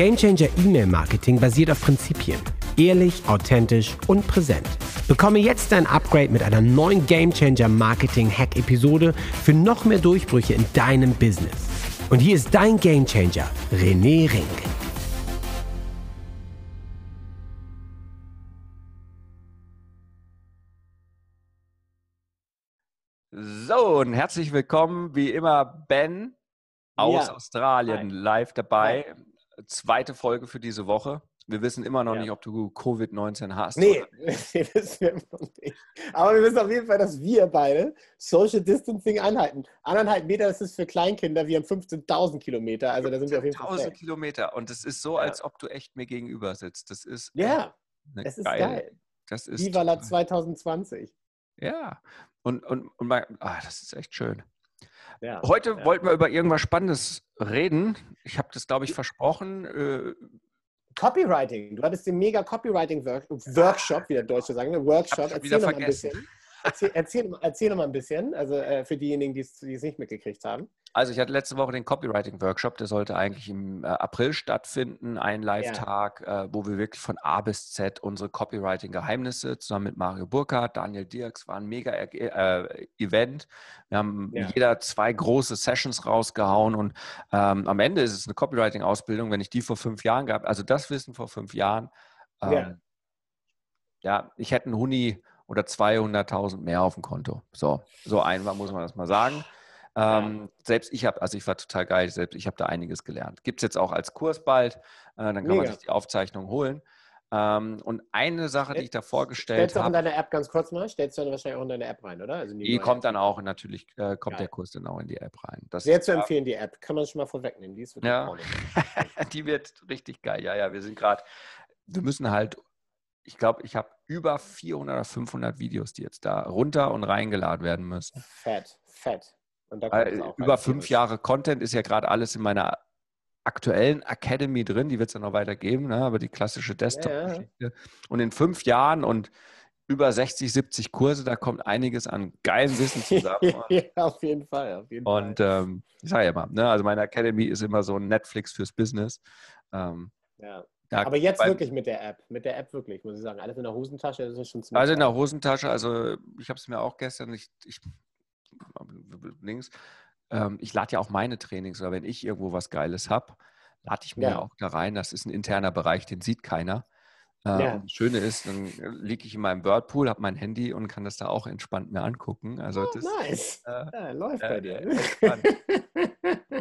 Gamechanger E-Mail Marketing basiert auf Prinzipien. Ehrlich, authentisch und präsent. Bekomme jetzt dein Upgrade mit einer neuen Gamechanger Marketing Hack Episode für noch mehr Durchbrüche in deinem Business. Und hier ist dein Gamechanger, René Rink. So, und herzlich willkommen, wie immer, Ben aus Ja. Australien Hi. live dabei. Zweite Folge für diese Woche. Wir wissen immer noch Ja. nicht, ob du Covid-19 hast. Nee, oder- das wissen wir noch nicht. Aber wir wissen auf jeden Fall, dass wir beide Social Distancing einhalten. Anderthalb Meter, das ist für Kleinkinder, wir haben 15.000 Kilometer. Also da sind wir auf jeden Fall 1000 safe. Kilometer. Und es ist so, Ja. als ob du echt mir gegenüber sitzt. Das ist Ja, eine es ist geil. Das ist Viva la 2020. ja. Und, und, und mal, ah, das ist echt schön. Ja. Heute ja. wollten wir über irgendwas Spannendes reden. Ich habe das, glaube ich, versprochen. Äh, Copywriting. Du hattest den mega Copywriting-Workshop, wie der Deutsche sagen, ne? Workshop. wieder Erzähl mal ein bisschen. Erzähl, erzähl, erzähl noch mal ein bisschen, also äh, für diejenigen, die es nicht mitgekriegt haben. Also ich hatte letzte Woche den Copywriting-Workshop, der sollte eigentlich im äh, April stattfinden, ein Live-Tag, äh, wo wir wirklich von A bis Z unsere Copywriting-Geheimnisse zusammen mit Mario Burkhardt, Daniel Dirks, war ein mega äh, Event. Wir haben Ja. jeder zwei große Sessions rausgehauen und ähm, am Ende ist es eine Copywriting-Ausbildung, wenn ich die vor fünf Jahren gab, also das Wissen vor fünf Jahren, ähm, Ja. ja, ich hätte einen Huni oder 200.000 mehr auf dem Konto. So, so einfach muss man das mal sagen. Ähm, Selbst ich habe, also ich war total geil, selbst ich habe da einiges gelernt. Gibt es jetzt auch als Kurs bald, äh, dann kann man Mega. sich die Aufzeichnung holen. Ähm, und eine Sache, die ich da vorgestellt Stellst du auch in habe, deine App ganz kurz mal? Stellst du dann wahrscheinlich auch in deine App rein, oder? Also die kommt dann auch, natürlich äh, kommt Geil. der Kurs dann auch in die App rein. Das Sehr zu empfehlen, die App. Kann man schon mal vorwegnehmen. Die ist wirklich Ja. die wird richtig geil. Ja, ja, wir sind gerade, wir müssen halt, ich glaube, ich habe über 400 oder 500 Videos, die jetzt da runter und reingeladen werden müssen. Fett, fett. Und da kommt Weil es auch über fünf. Jahre Content ist ja gerade alles in meiner aktuellen Academy drin. Die wird es ja noch weiter geben, ne? aber die klassische Desktop-Geschichte. Und in fünf Jahren und über 60, 70 Kurse, da kommt einiges an geilem Wissen zusammen. ja, auf jeden Fall. Auf jeden Und Fall. ähm, ich sage ja immer, ne? also meine Academy ist immer so ein Netflix fürs Business. Ähm, ja. Da Aber jetzt wirklich mit der App. Mit der App wirklich, muss ich sagen. Alles in der Hosentasche, das ist schon ziemlich Also in der. Hosentasche, also ich habe es mir auch gestern, ich, ich, links, ähm, ich lade ja auch meine Trainings oder wenn ich irgendwo was Geiles habe, lade ich mir Ja. ja. auch da rein. Das ist ein interner Bereich, den sieht keiner. Äh, Ja. das Schöne ist, dann liege ich in meinem Whirlpool, habe mein Handy und kann das da auch entspannt mir angucken. Also das Oh, nice. äh, Ja, läuft äh, bei dir.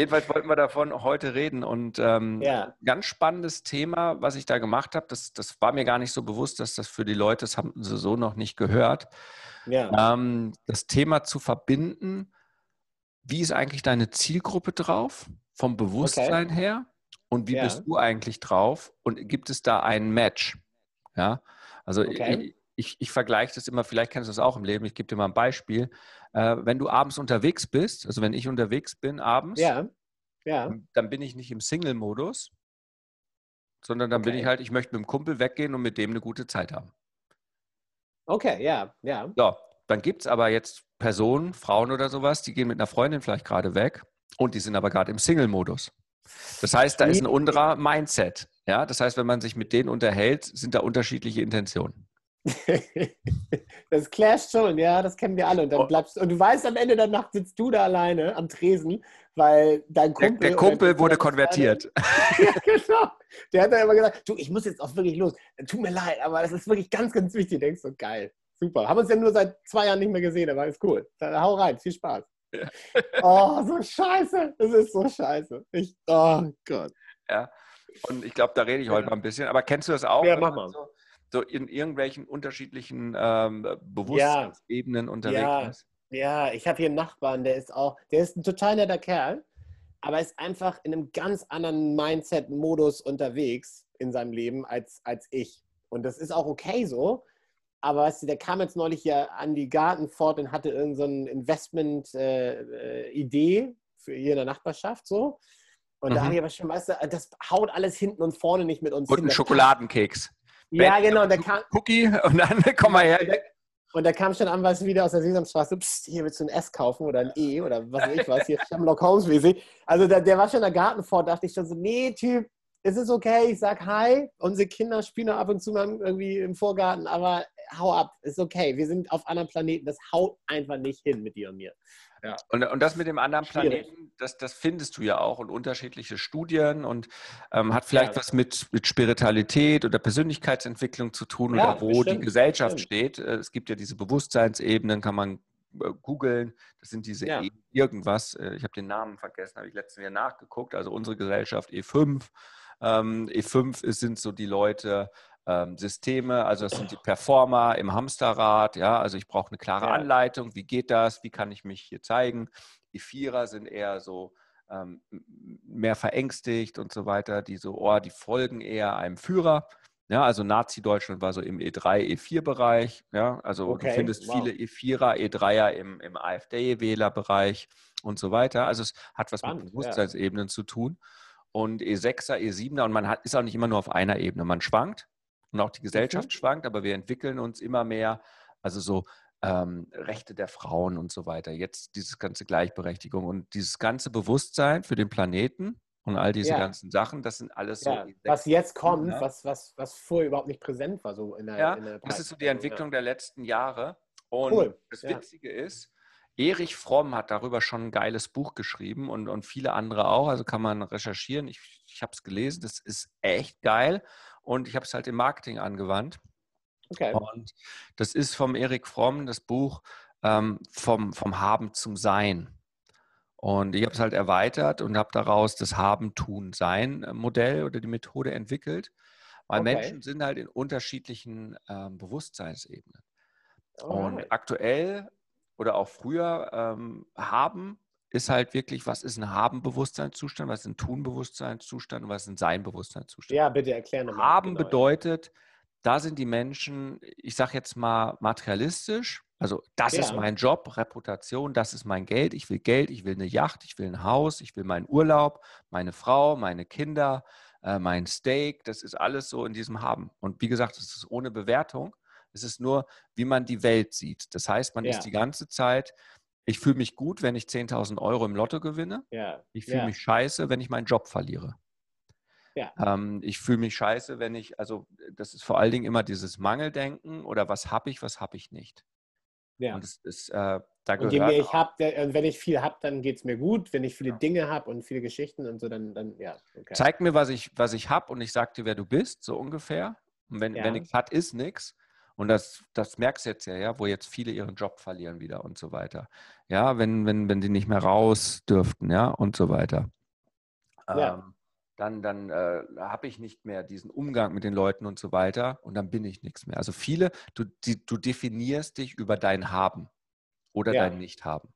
Jedenfalls wollten wir davon heute reden und ähm, Ja. ganz spannendes Thema, was ich da gemacht habe. Das, das war mir gar nicht so bewusst, dass das für die Leute, das haben sie so noch nicht gehört. ja. Ähm, das Thema zu verbinden, wie ist eigentlich deine Zielgruppe drauf, vom Bewusstsein her und wie Ja. bist du eigentlich drauf und gibt es da ein Match? Ja, also Okay. ich, ich, ich vergleiche das immer, vielleicht kennst du das auch im Leben, ich gebe dir mal ein Beispiel. Äh, wenn du abends unterwegs bist, also wenn ich unterwegs bin abends, Ja. Ja. dann- dann bin ich nicht im Single-Modus, sondern dann bin Okay. ich halt, ich möchte mit dem Kumpel weggehen und mit dem eine gute Zeit haben. Okay, ja. Ja. So, dann gibt es aber jetzt Personen, Frauen oder sowas, die gehen mit einer Freundin vielleicht gerade weg und die sind aber gerade im Single-Modus. Das heißt, da ist ein anderer Mindset. Ja, das heißt, wenn man sich mit denen unterhält, sind da unterschiedliche Intentionen. Das clasht schon, ja, das kennen wir alle. Und dann Oh. bleibst und du weißt, am Ende der Nacht sitzt du da alleine am Tresen, weil dein Der, Kumpel. der oder Kumpel wurde konvertiert. ja, genau. Der hat dann immer gesagt, du, ich muss jetzt auch wirklich los. Tut mir leid, aber das ist wirklich ganz, ganz wichtig. Du denkst so, geil, super. Haben uns ja nur seit zwei Jahren nicht mehr gesehen, aber ist cool. Dann hau rein, viel Spaß. Oh, so scheiße. Das ist so scheiße. Ich, oh Gott. Ja. Und ich glaube, da rede ich heute Ja. mal ein bisschen. Aber kennst du das auch? Ja, mach mal. So, so in irgendwelchen unterschiedlichen ähm, Bewusstseinsebenen unterwegs Ja. ist? Ja, ich habe hier einen Nachbarn, der ist auch, der ist ein total netter Kerl, aber ist einfach in einem ganz anderen Mindset-Modus unterwegs in seinem Leben als, als ich. Und das ist auch okay so. Aber weißt du, der kam jetzt neulich hier an die Gartenfort und hatte irgendeine so Investment-Idee für hier in der Nachbarschaft so. Und da Mhm. habe ich aber schon, weißt du, das haut alles hinten und vorne nicht mit uns Und hin. ein Das Schokoladenkeks. Ja, genau. Der kam, Cookie und dann komm mal her. Und da kam schon an, was wieder aus der Sesamstraße, pst, hier willst du ein S kaufen oder ein E oder was weiß ich was, hier Sherlock Holmes mäßig. Also der, der war schon in der Gartenfort, dachte ich schon so, nee, Typ, es ist okay, ich sag Hi. Unsere Kinder spielen ab und zu mal irgendwie im Vorgarten, aber hau ab, ist okay. Wir sind auf anderen Planeten, das haut einfach nicht hin mit dir und mir. Ja. Und, und das mit dem anderen Schwierig. Planeten, das, das findest du ja auch und unterschiedliche Studien und ähm, hat vielleicht ja. was mit, mit Spiritualität oder Persönlichkeitsentwicklung zu tun ja, oder wo bestimmt, die Gesellschaft bestimmt. steht. Äh, es gibt ja diese Bewusstseinsebenen, kann man äh, googeln. Das sind diese ja. e irgendwas. Äh, ich habe den Namen vergessen, habe ich letztes Jahr nachgeguckt. Also unsere Gesellschaft E5. Ähm, E5 ist, sind so die Leute, ähm, Systeme, also das sind die Performer im Hamsterrad, ja, also ich brauche eine klare ja. Anleitung, wie geht das, wie kann ich mich hier zeigen. Die Vierer sind eher so ähm, mehr verängstigt und so weiter, die so, oh, die folgen eher einem Führer. Ja, also Nazi-Deutschland war so im E3, E4-Bereich. Ja, also okay. du findest wow. viele E4er, E3er im, im AfD-Wählerbereich und so weiter. Also es hat was Spannend, mit Bewusstseinsebenen ja. zu tun. Und E6er, E7er und man hat, ist auch nicht immer nur auf einer Ebene. Man schwankt und auch die Gesellschaft mhm. schwankt, aber wir entwickeln uns immer mehr, also so ähm, Rechte der Frauen und so weiter. Jetzt dieses ganze Gleichberechtigung und dieses ganze Bewusstsein für den Planeten und all diese ja. ganzen Sachen, das sind alles ja. so. Was jetzt kommt, ja. was, was, was vorher überhaupt nicht präsent war, so in der. Ja, in der das ist so die Entwicklung der letzten Jahre. Und cool. das Witzige ist, Erich Fromm hat darüber schon ein geiles Buch geschrieben und, und viele andere auch. Also kann man recherchieren. Ich, ich habe es gelesen. Das ist echt geil und ich habe es halt im Marketing angewandt. Okay. Und das ist vom Erik Fromm das Buch ähm, vom, vom Haben zum Sein. Und ich habe es halt erweitert und habe daraus das Haben, Tun, Sein äh, Modell oder die Methode entwickelt, weil okay. Menschen sind halt in unterschiedlichen ähm, Bewusstseinsebenen. Alright. Und aktuell oder auch früher ähm, haben ist halt wirklich, was ist ein Haben-Bewusstseinszustand, was ist ein Tun-Bewusstseinszustand und was ist ein Sein-Bewusstseinszustand. Ja, bitte erklären nochmal. Haben genau. bedeutet, da sind die Menschen, ich sage jetzt mal materialistisch, also das ja. ist mein Job, Reputation, das ist mein Geld, ich will Geld, ich will eine Yacht, ich will ein Haus, ich will meinen Urlaub, meine Frau, meine Kinder, äh, mein Steak, das ist alles so in diesem Haben. Und wie gesagt, es ist ohne Bewertung, es ist nur, wie man die Welt sieht. Das heißt, man ja. ist die ganze Zeit ich fühle mich gut, wenn ich 10.000 Euro im Lotto gewinne. Ja. Ich fühle ja. mich scheiße, wenn ich meinen Job verliere. Ja. Ähm, ich fühle mich scheiße, wenn ich, also das ist vor allen Dingen immer dieses Mangeldenken oder was habe ich, was habe ich nicht. Ja. Und, ist, äh, da und je mehr ich habe, wenn ich viel habe, dann geht es mir gut. Wenn ich viele Dinge habe und viele Geschichten und so, dann, dann ja. Okay. Zeig mir, was ich, was ich habe und ich sage dir, wer du bist, so ungefähr. Und wenn, ja. wenn nichts hat, ist nichts. Und das, das merkst du jetzt ja, ja, wo jetzt viele ihren Job verlieren wieder und so weiter. Ja, wenn, wenn, wenn die nicht mehr raus dürften, ja, und so weiter. Ja. Ähm, dann, dann äh, habe ich nicht mehr diesen Umgang mit den Leuten und so weiter und dann bin ich nichts mehr. Also viele, du, die, du definierst dich über dein Haben oder ja. dein Nicht-Haben.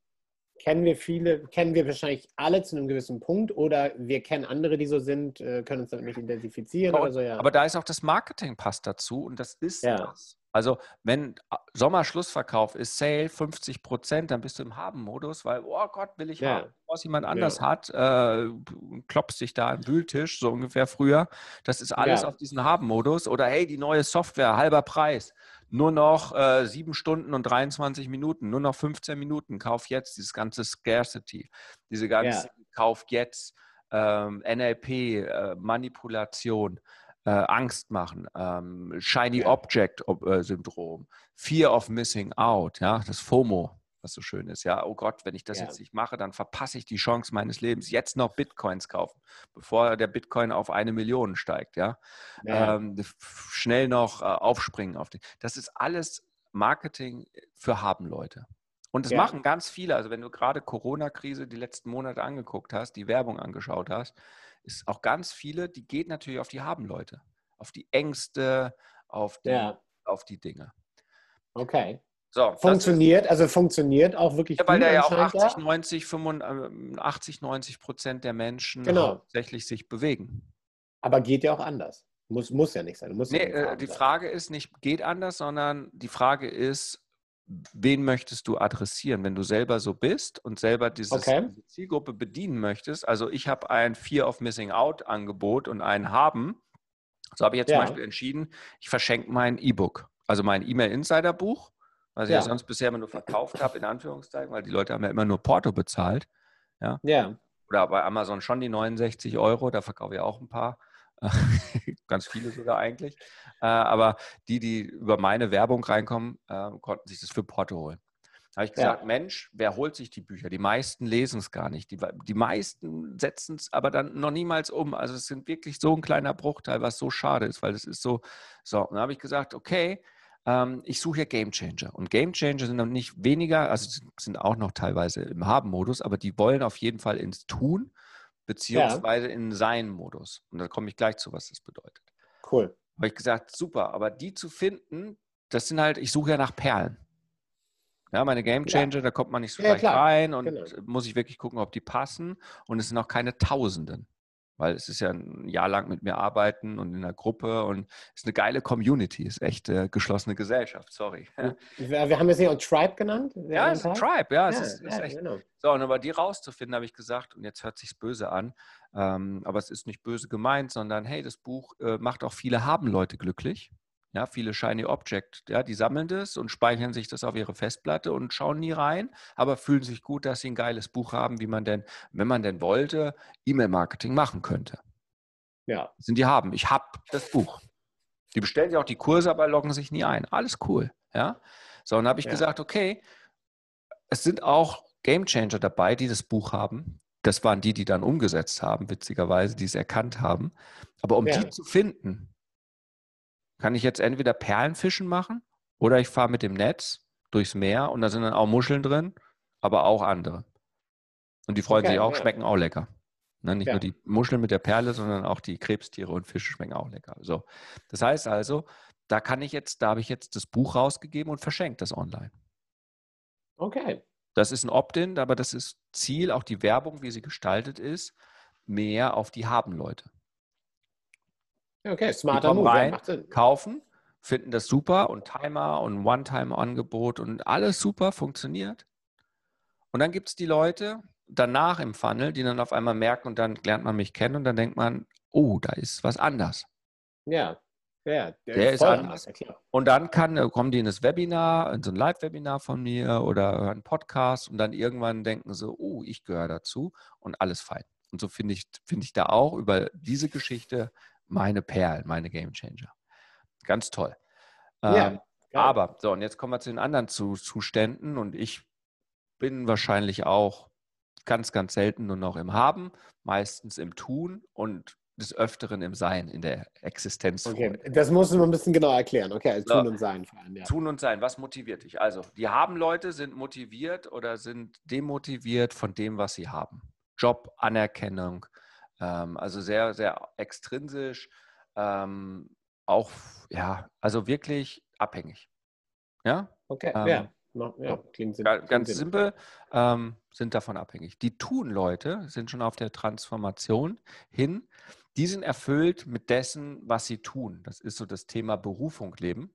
Kennen wir viele, kennen wir wahrscheinlich alle zu einem gewissen Punkt oder wir kennen andere, die so sind, äh, können uns damit nicht identifizieren aber, oder so, ja. Aber da ist auch das Marketing passt dazu und das ist ja. das. Also wenn Sommerschlussverkauf ist Sale 50 Prozent, dann bist du im Haben-Modus, weil, oh Gott, will ich ja. haben, was jemand anders ja. hat, äh, klopfst dich da im Wühltisch, so ungefähr früher. Das ist alles ja. auf diesen Haben-Modus. Oder hey, die neue Software, halber Preis. Nur noch äh, sieben Stunden und 23 Minuten, nur noch 15 Minuten. Kauf jetzt, dieses ganze Scarcity, diese ganze Kauf jetzt, ähm, NLP, äh, Manipulation äh, Angst machen, ähm, Shiny ja. Object äh, Syndrom, Fear of Missing Out, ja, das FOMO, was so schön ist. Ja, oh Gott, wenn ich das ja. jetzt nicht mache, dann verpasse ich die Chance meines Lebens. Jetzt noch Bitcoins kaufen, bevor der Bitcoin auf eine Million steigt. Ja, ja. Ähm, schnell noch äh, aufspringen auf den. Das ist alles Marketing für haben Leute. Und das ja. machen ganz viele. Also wenn du gerade Corona-Krise die letzten Monate angeguckt hast, die Werbung angeschaut hast, ist auch ganz viele, die geht natürlich auf die Haben-Leute, auf die Ängste, auf die, ja. auf die Dinge. Okay. So, funktioniert, also funktioniert auch wirklich. Ja, weil da ja auch 80, 90, 85, 90 Prozent der Menschen genau. tatsächlich sich bewegen. Aber geht ja auch anders. Muss, muss ja nicht sein. Muss nee, ja äh, die Frage ist nicht, geht anders, sondern die Frage ist, wen möchtest du adressieren, wenn du selber so bist und selber dieses, okay. diese Zielgruppe bedienen möchtest. Also ich habe ein Fear of Missing Out Angebot und ein Haben. So habe ich jetzt ja. zum Beispiel entschieden, ich verschenke mein E-Book, also mein E-Mail Insider Buch was ja. ich ja sonst bisher immer nur verkauft habe, in Anführungszeichen, weil die Leute haben ja immer nur Porto bezahlt. Ja. ja. Oder bei Amazon schon die 69 Euro, da verkaufe ich auch ein paar. Ganz viele sogar eigentlich. Äh, aber die, die über meine Werbung reinkommen, äh, konnten sich das für Porto holen. Da habe ich gesagt, ja. Mensch, wer holt sich die Bücher? Die meisten lesen es gar nicht. Die, die meisten setzen es aber dann noch niemals um. Also es sind wirklich so ein kleiner Bruchteil, was so schade ist, weil es ist so, so. Und dann habe ich gesagt, okay, ähm, ich suche ja Game Changer. Und Game Changer sind dann nicht weniger, also sind auch noch teilweise im Haben-Modus, aber die wollen auf jeden Fall ins Tun, beziehungsweise ja. in Sein-Modus. Und da komme ich gleich zu, was das bedeutet. Cool. Habe ich gesagt, super, aber die zu finden, das sind halt, ich suche ja nach Perlen. Ja, meine Game Changer, ja. da kommt man nicht so ja, leicht rein und genau. muss ich wirklich gucken, ob die passen. Und es sind auch keine Tausenden weil es ist ja ein Jahr lang mit mir arbeiten und in der Gruppe und es ist eine geile Community, ist echt äh, geschlossene Gesellschaft, sorry. Wir, haben es ja auch Tribe genannt. Ja, es ist ein Tribe, ja. Es ja, ist, ja, ist echt, genau. So, und aber die rauszufinden, habe ich gesagt, und jetzt hört sich böse an, ähm, aber es ist nicht böse gemeint, sondern hey, das Buch äh, macht auch viele Haben-Leute glücklich. Ja, viele Shiny Object, ja, die sammeln das und speichern sich das auf ihre Festplatte und schauen nie rein, aber fühlen sich gut, dass sie ein geiles Buch haben, wie man denn, wenn man denn wollte, E-Mail-Marketing machen könnte. Ja. Das sind die haben. Ich habe das Buch. Die bestellen ja auch die Kurse, aber loggen sich nie ein. Alles cool. Ja. So, und dann habe ich ja. gesagt, okay, es sind auch Game Changer dabei, die das Buch haben. Das waren die, die dann umgesetzt haben, witzigerweise, die es erkannt haben. Aber um ja. die zu finden, kann ich jetzt entweder Perlenfischen machen oder ich fahre mit dem Netz durchs Meer und da sind dann auch Muscheln drin, aber auch andere. Und die freuen okay, sich auch, ja. schmecken auch lecker. Ne, nicht ja. nur die Muscheln mit der Perle, sondern auch die Krebstiere und Fische schmecken auch lecker. So. Das heißt also, da kann ich jetzt, da habe ich jetzt das Buch rausgegeben und verschenkt das online. Okay. Das ist ein Opt-in, aber das ist Ziel, auch die Werbung, wie sie gestaltet ist, mehr auf die Haben-Leute. Okay, smarter Move. Rein, kaufen, finden das super und Timer und One-Time-Angebot und alles super funktioniert. Und dann gibt es die Leute danach im Funnel, die dann auf einmal merken und dann lernt man mich kennen und dann denkt man, oh, da ist was anders. Ja, ja, der, der ist anders. anders und dann kann, äh, kommen die in das Webinar, in so ein Live-Webinar von mir oder hören Podcast und dann irgendwann denken sie, oh, ich gehöre dazu und alles fein. Und so finde ich, finde ich da auch über diese Geschichte meine Perlen, meine Game Changer. Ganz toll. Ja, ähm, aber, so, und jetzt kommen wir zu den anderen Zuständen und ich bin wahrscheinlich auch ganz, ganz selten nur noch im Haben, meistens im Tun und des Öfteren im Sein, in der Existenz. Okay, das musst du mal ein bisschen genauer erklären. Okay, also Tun und Sein vor allem. Ja. Tun und Sein, was motiviert dich? Also, die Haben-Leute sind motiviert oder sind demotiviert von dem, was sie haben. Job, Anerkennung, ähm, also sehr, sehr extrinsisch, ähm, auch, ja, also wirklich abhängig. Ja? Okay, ähm, ja. No, ja, klingt ganz, ganz simpel, ähm, sind davon abhängig. Die Tun-Leute sind schon auf der Transformation hin. Die sind erfüllt mit dessen, was sie tun. Das ist so das Thema Berufung leben,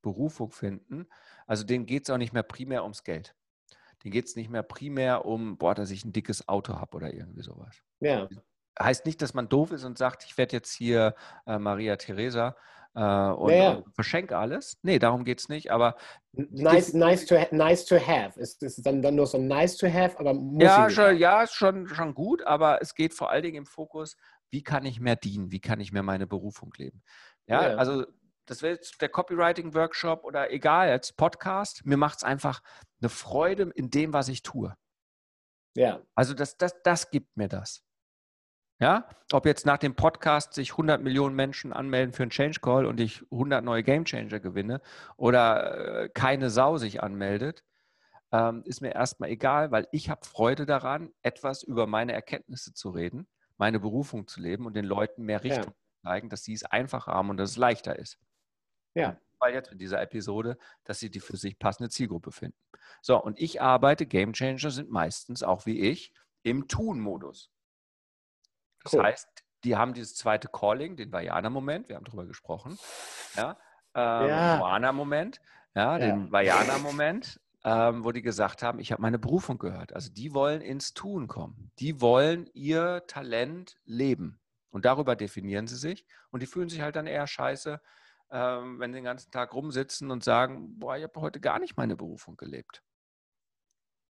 Berufung finden. Also denen geht es auch nicht mehr primär ums Geld. Denen geht es nicht mehr primär um, boah, dass ich ein dickes Auto habe oder irgendwie sowas. Ja heißt nicht, dass man doof ist und sagt, ich werde jetzt hier äh, Maria Theresa äh, und, ja, und, verschenke alles. Nee, darum geht es nicht, aber. Nice, nice, to, nice to have. Ist, ist dann, dann nur so nice to have, aber muss Ja, schon, ja ist schon, schon gut, aber es geht vor allen Dingen im Fokus, wie kann ich mehr dienen? Wie kann ich mehr meine Berufung leben? Ja, ja. also das wäre jetzt der Copywriting-Workshop oder egal, als Podcast. Mir macht es einfach eine Freude in dem, was ich tue. Ja. Also das, das, das gibt mir das. Ja, ob jetzt nach dem Podcast sich 100 Millionen Menschen anmelden für einen Change Call und ich 100 neue Game Changer gewinne oder äh, keine Sau sich anmeldet, ähm, ist mir erstmal egal, weil ich habe Freude daran, etwas über meine Erkenntnisse zu reden, meine Berufung zu leben und den Leuten mehr Richtung ja. zu zeigen, dass sie es einfacher haben und dass es leichter ist. Ja. Weil jetzt in dieser Episode, dass sie die für sich passende Zielgruppe finden. So, und ich arbeite, Game Changer sind meistens auch wie ich im Tun-Modus. Das cool. heißt, die haben dieses zweite Calling, den Vajana-Moment, wir haben darüber gesprochen, ja, ähm, ja. Moana-Moment, ja, ja, den Vajana-Moment, ähm, wo die gesagt haben, ich habe meine Berufung gehört. Also die wollen ins Tun kommen. Die wollen ihr Talent leben. Und darüber definieren sie sich. Und die fühlen sich halt dann eher scheiße, ähm, wenn sie den ganzen Tag rumsitzen und sagen, boah, ich habe heute gar nicht meine Berufung gelebt.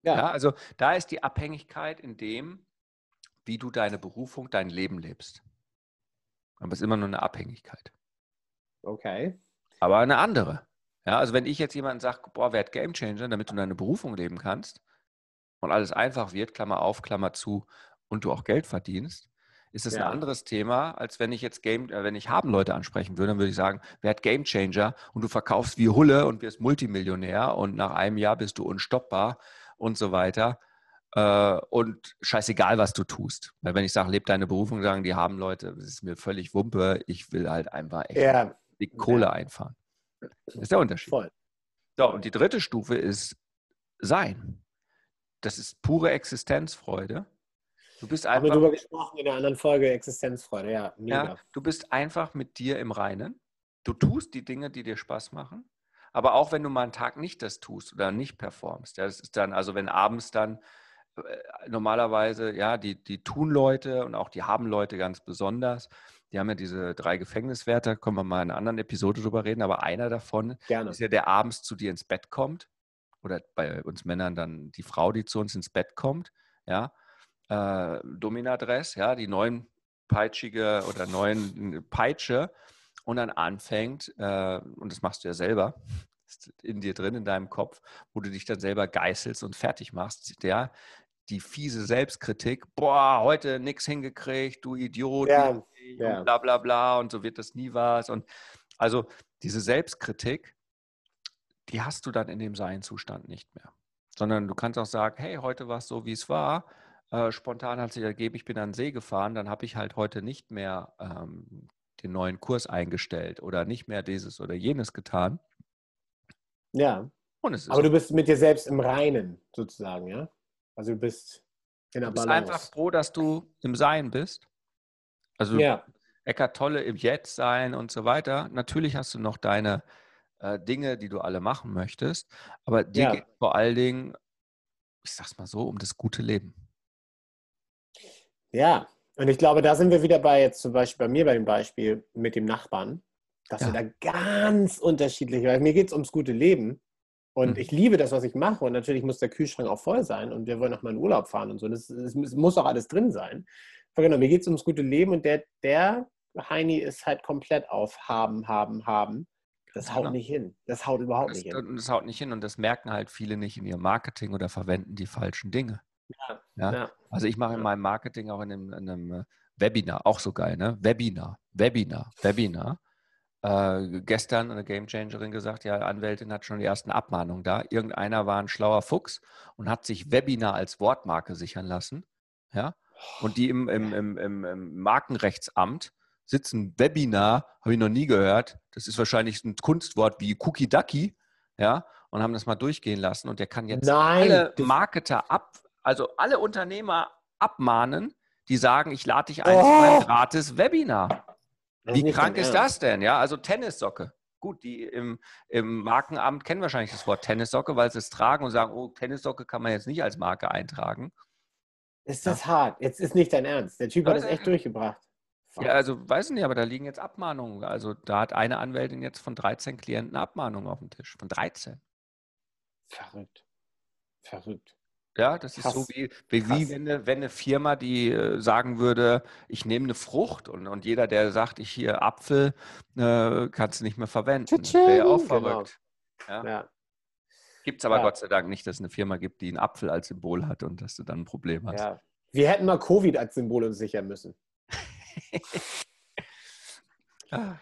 Ja. ja. Also da ist die Abhängigkeit in dem, wie du deine Berufung, dein Leben lebst. Aber es ist immer nur eine Abhängigkeit. Okay. Aber eine andere. Ja, also wenn ich jetzt jemanden sage, boah, werd Gamechanger, damit du deine Berufung leben kannst und alles einfach wird, Klammer auf, Klammer zu, und du auch Geld verdienst, ist das ja. ein anderes Thema, als wenn ich jetzt Game, äh, wenn ich haben Leute ansprechen würde, dann würde ich sagen, werd Gamechanger und du verkaufst wie Hulle und wirst Multimillionär und nach einem Jahr bist du unstoppbar und so weiter. Äh, und scheißegal, was du tust. Weil wenn ich sage, lebe deine Berufung, sagen die haben Leute, das ist mir völlig Wumpe, ich will halt einfach echt ja. die Kohle ja. einfahren. Das ist der Unterschied. Voll. So, und die dritte Stufe ist Sein. Das ist pure Existenzfreude. Du bist einfach. Haben wir darüber gesprochen in der anderen Folge Existenzfreude, ja. Mega. Ja, du bist einfach mit dir im Reinen. Du tust die Dinge, die dir Spaß machen. Aber auch wenn du mal einen Tag nicht das tust oder nicht performst, ja, das ist dann, also wenn abends dann normalerweise, ja, die, die tun Leute und auch die haben Leute ganz besonders. Die haben ja diese drei Gefängniswärter, können wir mal in einer anderen Episode drüber reden, aber einer davon Gerne. ist ja, der abends zu dir ins Bett kommt. Oder bei uns Männern dann die Frau, die zu uns ins Bett kommt, ja. Äh, Dominadress, ja, die neuen peitschige oder neuen Peitsche und dann anfängt, äh, und das machst du ja selber, in dir drin, in deinem Kopf, wo du dich dann selber geißelst und fertig machst, der die fiese Selbstkritik, boah, heute nichts hingekriegt, du Idiot, ja, ja. bla bla bla und so wird das nie was. Und also diese Selbstkritik, die hast du dann in dem Sein-Zustand nicht mehr. Sondern du kannst auch sagen, hey, heute war es so, wie es war. Äh, spontan hat sich ergeben, ich bin an den See gefahren, dann habe ich halt heute nicht mehr ähm, den neuen Kurs eingestellt oder nicht mehr dieses oder jenes getan. Ja. Aber du bist mit dir selbst im Reinen, sozusagen, ja? Also du bist in der Balance. Du bist einfach froh, dass du im Sein bist. Also ja. Eckart Tolle im Jetzt sein und so weiter. Natürlich hast du noch deine äh, Dinge, die du alle machen möchtest, aber dir ja. geht vor allen Dingen, ich sag's mal so, um das gute Leben. Ja, und ich glaube, da sind wir wieder bei jetzt zum Beispiel bei mir bei dem Beispiel mit dem Nachbarn, dass ja. wir da ganz unterschiedlich, weil mir geht es ums gute Leben und mhm. ich liebe das, was ich mache. Und natürlich muss der Kühlschrank auch voll sein. Und wir wollen auch mal in Urlaub fahren und so. Das, das muss auch alles drin sein. Aber genau, mir geht es ums gute Leben. Und der, der Heini ist halt komplett auf haben, haben, haben. Das haut genau. nicht hin. Das haut überhaupt das, nicht hin. Das haut nicht hin. Und das merken halt viele nicht in ihrem Marketing oder verwenden die falschen Dinge. Ja. ja? ja. Also ich mache in meinem Marketing auch in einem, in einem Webinar, auch so geil, ne? Webinar, Webinar, Webinar äh, gestern eine Gamechangerin gesagt, ja, Anwältin hat schon die ersten Abmahnungen da. Irgendeiner war ein schlauer Fuchs und hat sich Webinar als Wortmarke sichern lassen. Ja? Und die im, im, im, im Markenrechtsamt sitzen, Webinar, habe ich noch nie gehört. Das ist wahrscheinlich ein Kunstwort wie Cookie Ducky, ja, und haben das mal durchgehen lassen. Und der kann jetzt Nein, alle Marketer ab, also alle Unternehmer abmahnen, die sagen, ich lade dich ein oh. zu einem gratis Webinar. Wie krank ist das denn? Ja, also Tennissocke. Gut, die im, im Markenamt kennen wahrscheinlich das Wort Tennissocke, weil sie es tragen und sagen, oh, Tennissocke kann man jetzt nicht als Marke eintragen. Ist das ja. hart? Jetzt ist nicht dein Ernst. Der Typ hat das echt durchgebracht. Ja, also weiß ich nicht, aber da liegen jetzt Abmahnungen. Also da hat eine Anwältin jetzt von 13 Klienten Abmahnungen auf dem Tisch. Von 13. Verrückt. Verrückt. Ja, das ist so wie, wie, wie wenn, eine, wenn, eine, Firma, die äh, sagen würde, ich nehme eine Frucht und, und jeder, der sagt, ich hier Apfel, äh, kannst du nicht mehr verwenden. Das wäre ja auch verrückt. Genau. Ja. ja. Gibt es aber ja. Gott sei Dank nicht, dass es eine Firma gibt, die einen Apfel als Symbol hat und dass du dann ein Problem hast. Ja. Wir hätten mal Covid als Symbol uns sichern müssen.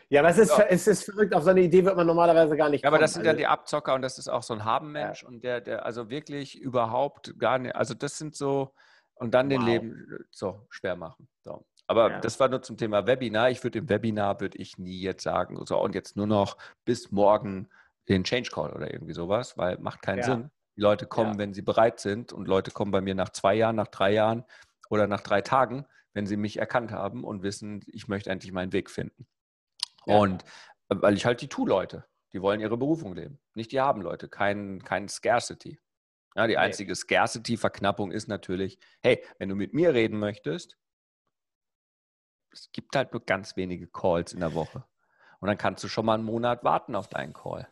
Ja, aber es ist, ja. es ist verrückt, auf so eine Idee wird man normalerweise gar nicht ja, kommen. Aber das sind ja also die Abzocker und das ist auch so ein Habenmensch ja. und der, der also wirklich überhaupt gar nicht, also das sind so, und dann wow. den Leben so schwer machen. So. Aber ja. das war nur zum Thema Webinar. Ich würde im Webinar, würde ich nie jetzt sagen, so und jetzt nur noch bis morgen den Change Call oder irgendwie sowas, weil macht keinen Sinn. Die Leute kommen, wenn sie bereit sind und Leute kommen bei mir nach zwei Jahren, nach drei Jahren oder nach drei Tagen, wenn sie mich erkannt haben und wissen, ich möchte endlich meinen Weg finden. Ja. Und äh, weil ich halt die Tu-Leute, die wollen ihre Berufung leben, nicht die Haben-Leute, kein, kein Scarcity. Ja, die einzige. Scarcity-Verknappung ist natürlich, hey, wenn du mit mir reden möchtest, es gibt halt nur ganz wenige Calls in der Woche. Und dann kannst du schon mal einen Monat warten auf deinen Call.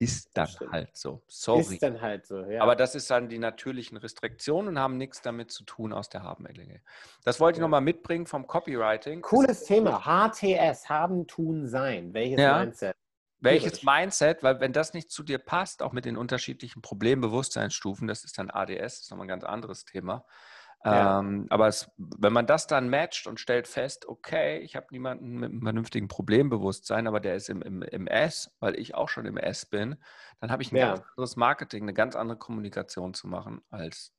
Ist dann halt so. Sorry. Ist dann halt so, ja. Aber das ist dann die natürlichen Restriktionen und haben nichts damit zu tun aus der Habenlänge. Das wollte ich Ja. nochmal mitbringen vom Copywriting. Cooles Thema. HTS, haben, tun, sein. Welches Ja. Mindset? Welches. Mindset, weil wenn das nicht zu dir passt, auch mit den unterschiedlichen Problembewusstseinsstufen, das ist dann ADS, das ist nochmal ein ganz anderes Thema. Ja. Ähm, aber es, wenn man das dann matcht und stellt fest, okay, ich habe niemanden mit einem vernünftigen Problembewusstsein, aber der ist im, im, im S, weil ich auch schon im S bin, dann habe ich ein Ja. ganz anderes Marketing, eine ganz andere Kommunikation zu machen, als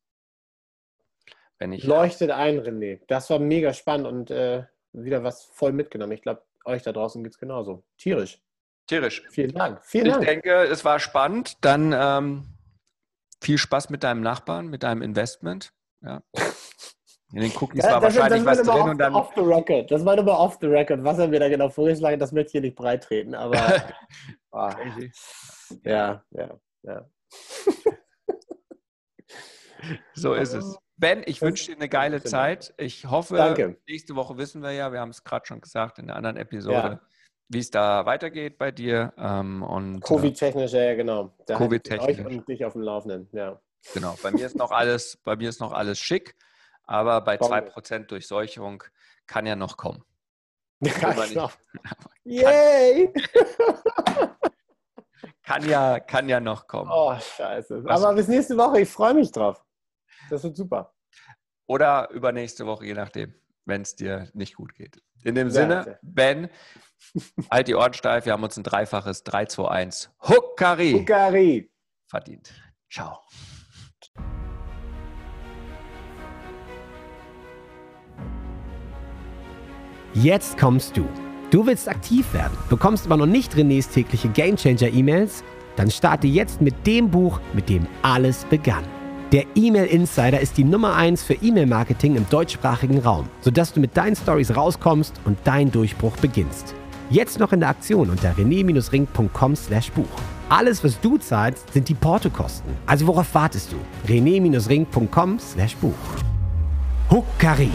wenn ich. Leuchtet ein, René. Das war mega spannend und äh, wieder was voll mitgenommen. Ich glaube, euch da draußen geht es genauso. Tierisch. Tierisch. Vielen Dank. Vielen Ich Dank. denke, es war spannend. Dann ähm, viel Spaß mit deinem Nachbarn, mit deinem Investment. Ja. In den Cookies Ja, war wahrscheinlich das was drin immer und dann. off, off the record. Das war immer off the record. Was er mir da genau vorgeschlagen das möchte ich hier nicht breitreten. Aber Crazy. ja, ja, ja. So ist es. Ben, ich wünsche dir eine geile. Zeit. Ich hoffe, Danke. nächste Woche wissen wir ja, wir haben es gerade schon gesagt in der anderen Episode, Ja. wie es da weitergeht bei dir. Ähm, und äh, Covid-technisch, ja, genau. Da Covid-technisch. Euch und dich auf dem Laufenden, ja. genau, bei mir ist noch alles, bei mir ist noch alles schick, aber bei Bombe. 2% Durchseuchung kann ja noch kommen. Ja, genau. Yay! Kann ja, kann ja noch kommen. Oh, scheiße. Was- Aber bis nächste Woche, ich freue mich drauf. Das wird super. Oder übernächste Woche, je nachdem, wenn es dir nicht gut geht. In dem Sinne, ja. Ben, halt die Ohren steif, wir haben uns ein dreifaches 3-2-1 Huckari Hukari. verdient. Ciao. Jetzt kommst du. Du willst aktiv werden, bekommst aber noch nicht Renés tägliche Gamechanger-E-Mails? Dann starte jetzt mit dem Buch, mit dem alles begann. Der E-Mail Insider ist die Nummer 1 für E-Mail-Marketing im deutschsprachigen Raum, sodass du mit deinen Stories rauskommst und dein Durchbruch beginnst. Jetzt noch in der Aktion unter rené-ring.com slash Buch. Alles, was du zahlst, sind die Portokosten. Also worauf wartest du? rené-ring.com slash Buch. Huckari.